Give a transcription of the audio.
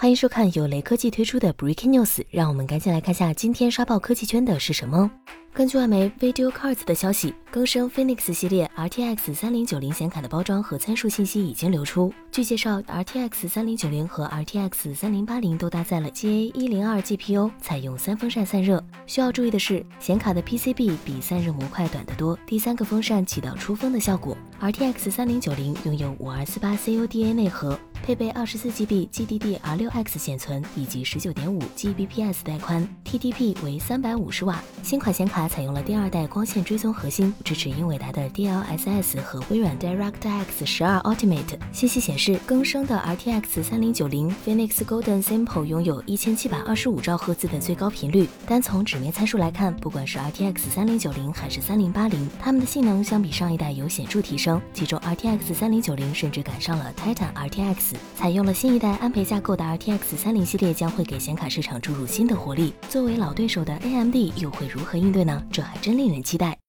欢迎收看由雷科技推出的 Breaking News，让我们赶紧来看下今天刷爆科技圈的是什么。根据外媒 Video Cards 的消息，更生 Phoenix 系列 RTX 3090显卡的包装和参数信息已经流出。据介绍，RTX 3090和 RTX 3080都搭载了 GA 102 GPU，采用三风扇散热。需要注意的是，显卡的 PCB 比散热模块短得多，第三个风扇起到出风的效果。RTX 3090拥有5248 CUDA 内核。配备二十四 GB GDDR6X 显存以及十九点五 Gbps 带宽，TDP 为三百五十瓦。新款显卡采用了第二代光线追踪核心，支持英伟达的 DLSS 和微软 DirectX 十二 Ultimate。信息显示，更生的 RTX 三零九零 Phoenix Golden Sample 拥有一千七百二十五兆赫兹的最高频率。单从纸面参数来看，不管是 RTX 三零九零还是三零八零，它们的性能相比上一代有显著提升。其中 RTX 三零九零甚至赶上了 Titan RTX。采用了新一代安培架构的 RTX 三零系列将会给显卡市场注入新的活力。作为老对手的 AMD 又会如何应对呢？这还真令人期待。